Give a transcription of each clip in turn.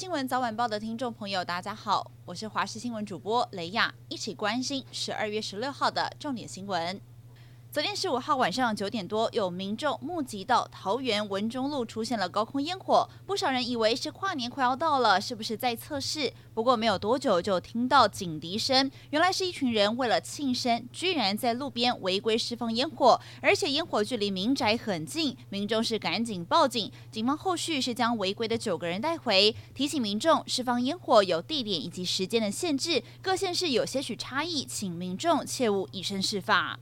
新闻早晚报的听众朋友，大家好，我是华视新闻主播雷亚，一起关心十二月十六号的重点新闻。昨天十五号晚上九点多，有民众目击到桃园文中路出现了高空烟火，不少人以为是跨年快要到了，是不是在测试？不过没有多久就听到警笛声，原来是一群人为了庆生，居然在路边违规释放烟火，而且烟火距离民宅很近，民众是赶紧报警，警方后续是将违规的九个人带回，提醒民众释放烟火有地点以及时间的限制，各县市有些许差异，请民众切勿以身试法。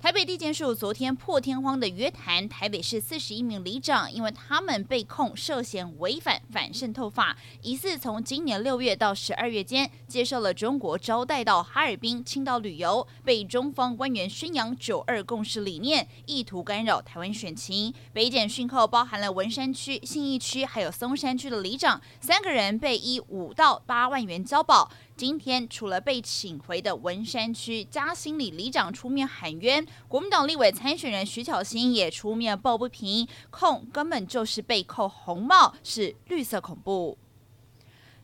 台北地检署昨天破天荒的约谈台北市四十一名里长，因为他们被控涉嫌违反反渗透法，疑似从今年六月到十二月间接受了中国招待到哈尔滨、青岛旅游，被中方官员宣扬“九二共识”理念，意图干扰台湾选情。北检讯后，包含了文山区、信义区还有松山区的里长三个人，被以五到八万元交保。今天，除了被请回的文山区嘉兴里里长出面喊冤，国民党立委参选人徐巧芯也出面抱不平，控根本就是被扣红帽，是绿色恐怖。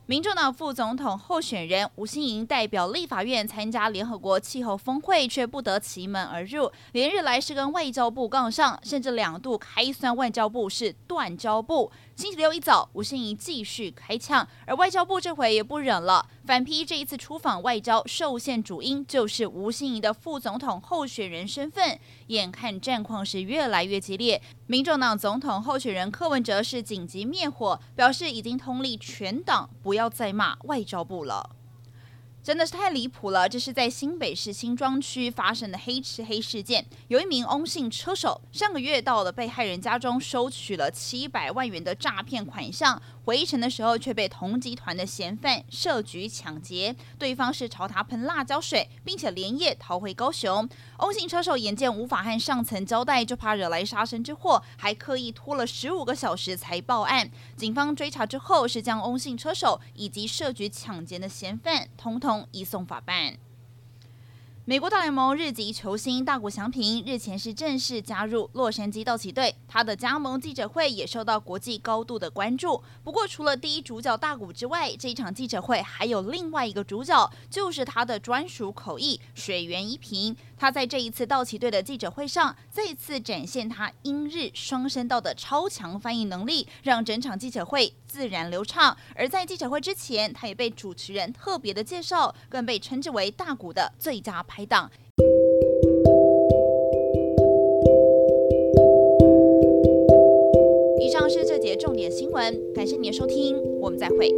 民众党副总统候选人吴欣盈代表立法院参加联合国气候峰会，却不得其门而入，连日来是跟外交部杠上，甚至两度开酸外交部是断交部。星期六一早，吴欣怡继续开枪，而外交部这回也不忍了，反批这一次出访外交受限主因就是吴欣怡的副总统候选人身份。眼看战况是越来越激烈，民众党总统候选人柯文哲是紧急灭火，表示已经通力全党不要再骂外交部了。真的是太离谱了！这是在新北市新庄区发生的黑吃黑事件。有一名翁姓车手上个月到了被害人家中收取了七百万元的诈骗款项，回程的时候却被同集团的嫌犯设局抢劫，对方是朝他喷辣椒水，并且连夜逃回高雄。翁姓车手眼见无法和上层交代，就怕惹来杀身之祸，还刻意拖了十五个小时才报案。警方追查之后，是将翁姓车手以及设局抢劫的嫌犯通通。移送法办。美国大联盟日籍球星大谷翔平日前是正式加入洛杉矶道奇队，他的加盟记者会也受到国际高度的关注。不过，除了第一主角大谷之外，这场记者会还有另外一个主角，就是他的专属口译水源一平。他在这一次道奇队的记者会上，再次展现他英日双声道的超强翻译能力，让整场记者会自然流畅。而在记者会之前，他也被主持人特别的介绍，更被称之为大谷的最佳拍档。以上是这节重点新闻，感谢您的收听，我们再会。